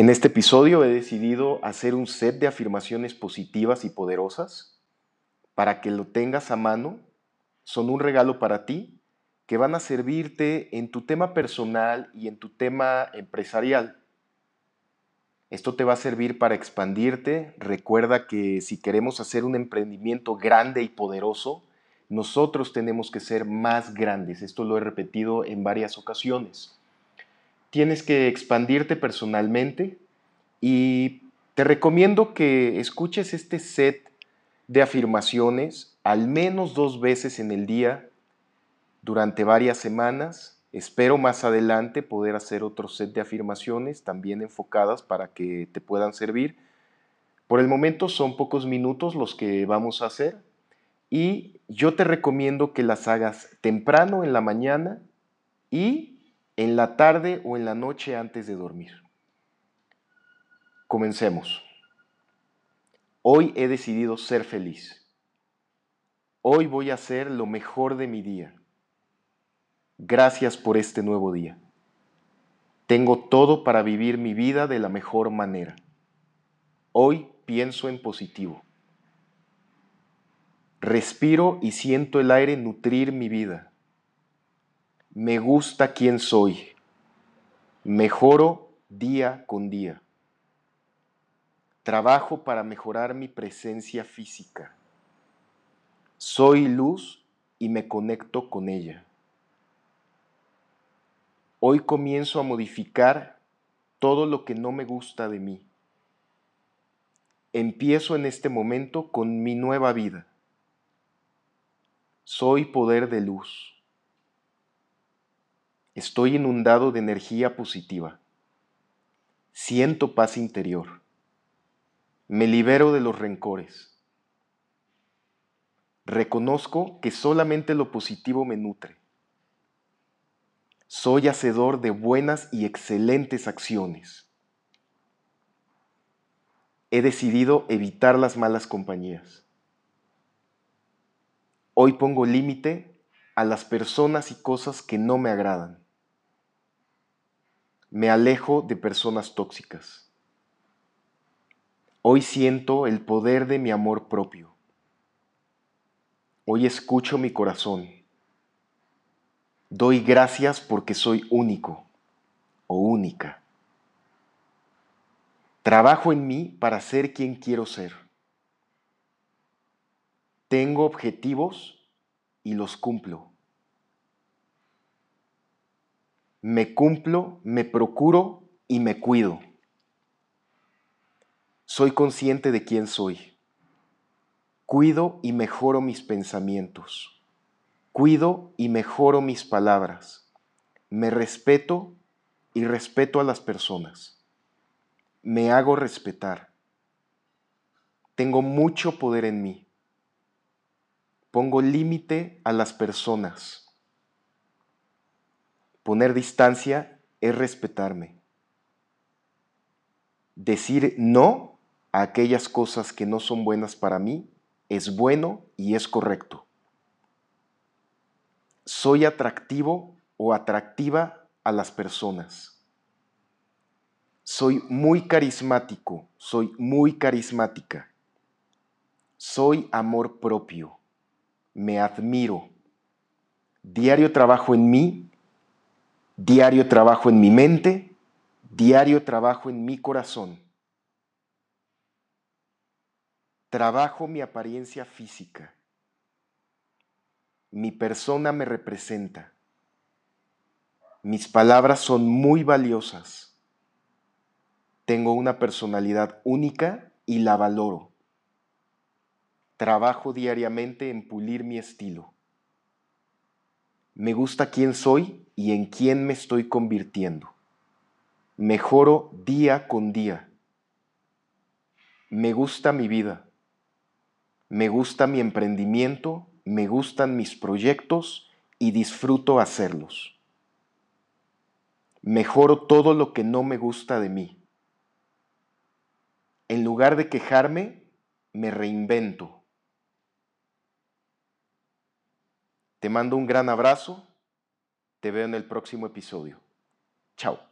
En este episodio he decidido hacer un set de afirmaciones positivas y poderosas para que lo tengas a mano. Son un regalo para ti que van a servirte en tu tema personal y en tu tema empresarial. Esto te va a servir para expandirte. Recuerda que si queremos hacer un emprendimiento grande y poderoso, nosotros tenemos que ser más grandes. Esto lo he repetido en varias ocasiones tienes que expandirte personalmente y te recomiendo que escuches este set de afirmaciones al menos dos veces en el día durante varias semanas. Espero más adelante poder hacer otro set de afirmaciones también enfocadas para que te puedan servir. Por el momento son pocos minutos los que vamos a hacer y yo te recomiendo que las hagas temprano en la mañana y en la tarde o en la noche antes de dormir. Comencemos. Hoy he decidido ser feliz. Hoy voy a hacer lo mejor de mi día. Gracias por este nuevo día. Tengo todo para vivir mi vida de la mejor manera. Hoy pienso en positivo. Respiro y siento el aire nutrir mi vida. Me gusta quién soy. Mejoro día con día. Trabajo para mejorar mi presencia física. Soy luz y me conecto con ella. Hoy comienzo a modificar todo lo que no me gusta de mí. Empiezo en este momento con mi nueva vida. Soy poder de luz. Estoy inundado de energía positiva. Siento paz interior. Me libero de los rencores. Reconozco que solamente lo positivo me nutre. Soy hacedor de buenas y excelentes acciones. He decidido evitar las malas compañías. Hoy pongo límite a las personas y cosas que no me agradan. Me alejo de personas tóxicas. Hoy siento el poder de mi amor propio. Hoy escucho mi corazón. Doy gracias porque soy único o única. Trabajo en mí para ser quien quiero ser. Tengo objetivos y los cumplo. Me cumplo, me procuro y me cuido. Soy consciente de quién soy. Cuido y mejoro mis pensamientos. Cuido y mejoro mis palabras. Me respeto y respeto a las personas. Me hago respetar. Tengo mucho poder en mí. Pongo límite a las personas. Poner distancia es respetarme. Decir no a aquellas cosas que no son buenas para mí es bueno y es correcto. Soy atractivo o atractiva a las personas. Soy muy carismático, soy muy carismática. Soy amor propio me admiro. Diario trabajo en mí, diario trabajo en mi mente, diario trabajo en mi corazón. Trabajo mi apariencia física. Mi persona me representa. Mis palabras son muy valiosas. Tengo una personalidad única y la valoro. Trabajo diariamente en pulir mi estilo. Me gusta quién soy y en quién me estoy convirtiendo. Mejoro día con día. Me gusta mi vida. Me gusta mi emprendimiento, me gustan mis proyectos y disfruto hacerlos. Mejoro todo lo que no me gusta de mí. En lugar de quejarme, me reinvento. Te mando un gran abrazo. Te veo en el próximo episodio. Chao.